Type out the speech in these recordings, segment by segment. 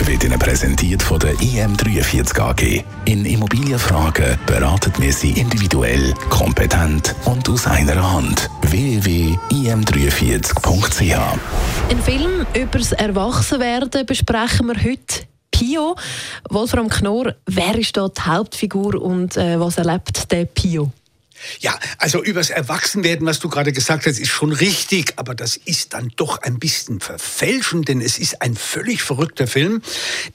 wird Ihnen präsentiert von der IM43 AG. In Immobilienfragen beraten wir Sie individuell, kompetent und aus einer Hand. www.im43.ch Ein Film über das Erwachsenwerden besprechen wir heute. Pio. Wolfram Knorr, wer ist da die Hauptfigur und äh, was erlebt der Pio? Ja, also übers Erwachsenwerden, was du gerade gesagt hast, ist schon richtig, aber das ist dann doch ein bisschen verfälschend, denn es ist ein völlig verrückter Film,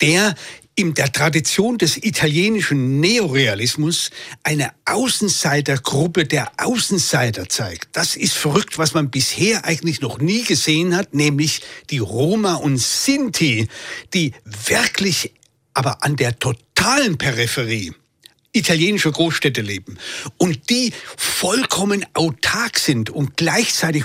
der in der Tradition des italienischen Neorealismus eine Außenseitergruppe der Außenseiter zeigt. Das ist verrückt, was man bisher eigentlich noch nie gesehen hat, nämlich die Roma und Sinti, die wirklich aber an der totalen Peripherie italienischer Großstädte leben und die vollkommen autark sind und gleichzeitig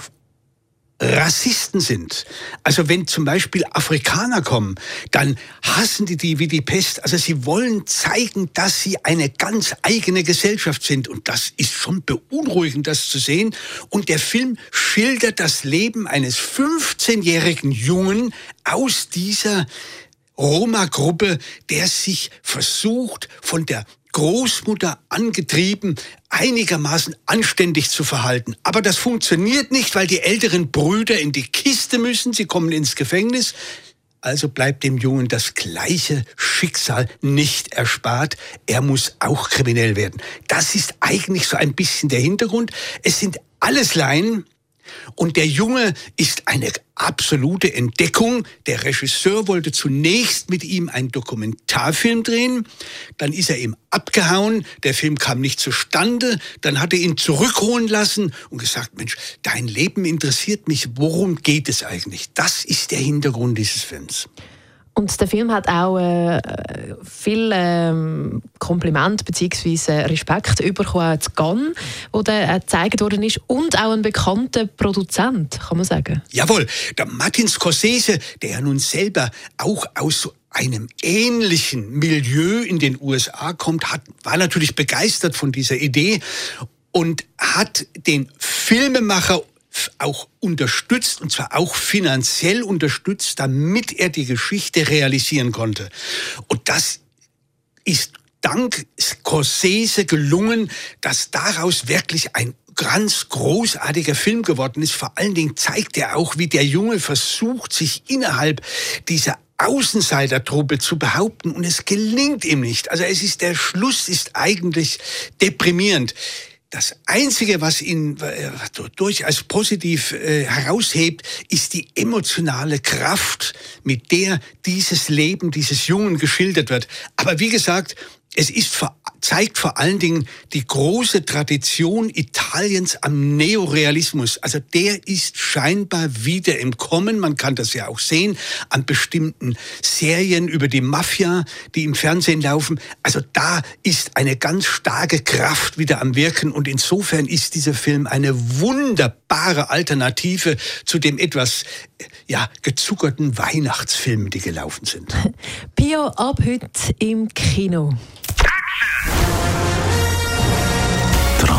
Rassisten sind. Also wenn zum Beispiel Afrikaner kommen, dann hassen die die wie die Pest. Also sie wollen zeigen, dass sie eine ganz eigene Gesellschaft sind. Und das ist schon beunruhigend, das zu sehen. Und der Film schildert das Leben eines 15-jährigen Jungen aus dieser Roma-Gruppe, der sich versucht, von der Großmutter angetrieben, einigermaßen anständig zu verhalten. Aber das funktioniert nicht, weil die älteren Brüder in die Kiste müssen, sie kommen ins Gefängnis. Also bleibt dem Jungen das gleiche Schicksal nicht erspart. Er muss auch kriminell werden. Das ist eigentlich so ein bisschen der Hintergrund. Es sind alles Laien, und der Junge ist eine absolute Entdeckung. Der Regisseur wollte zunächst mit ihm einen Dokumentarfilm drehen. Dann ist er ihm abgehauen. Der Film kam nicht zustande. Dann hat er ihn zurückholen lassen und gesagt, Mensch, dein Leben interessiert mich. Worum geht es eigentlich? Das ist der Hintergrund dieses Films. Und der Film hat auch äh, viel ähm, Kompliment bzw. Respekt bekommen zu Cannes, wo der äh, gezeigt worden ist und auch ein bekannter Produzent, kann man sagen. Jawohl, der Martin Scorsese, der nun selber auch aus einem ähnlichen Milieu in den USA kommt, hat, war natürlich begeistert von dieser Idee und hat den Filmemacher auch unterstützt, und zwar auch finanziell unterstützt, damit er die Geschichte realisieren konnte. Und das ist dank Scorsese gelungen, dass daraus wirklich ein ganz großartiger Film geworden ist. Vor allen Dingen zeigt er auch, wie der Junge versucht, sich innerhalb dieser Außenseitertruppe zu behaupten und es gelingt ihm nicht. Also es ist der Schluss ist eigentlich deprimierend. Das Einzige, was ihn äh, durchaus positiv äh, heraushebt, ist die emotionale Kraft, mit der dieses Leben dieses Jungen geschildert wird. Aber wie gesagt, es ist vor zeigt vor allen Dingen die große Tradition Italiens am Neorealismus. Also der ist scheinbar wieder im Kommen. Man kann das ja auch sehen an bestimmten Serien über die Mafia, die im Fernsehen laufen. Also da ist eine ganz starke Kraft wieder am Wirken und insofern ist dieser Film eine wunderbare Alternative zu dem etwas ja, gezuckerten Weihnachtsfilmen, die gelaufen sind. Pio ab heute im Kino.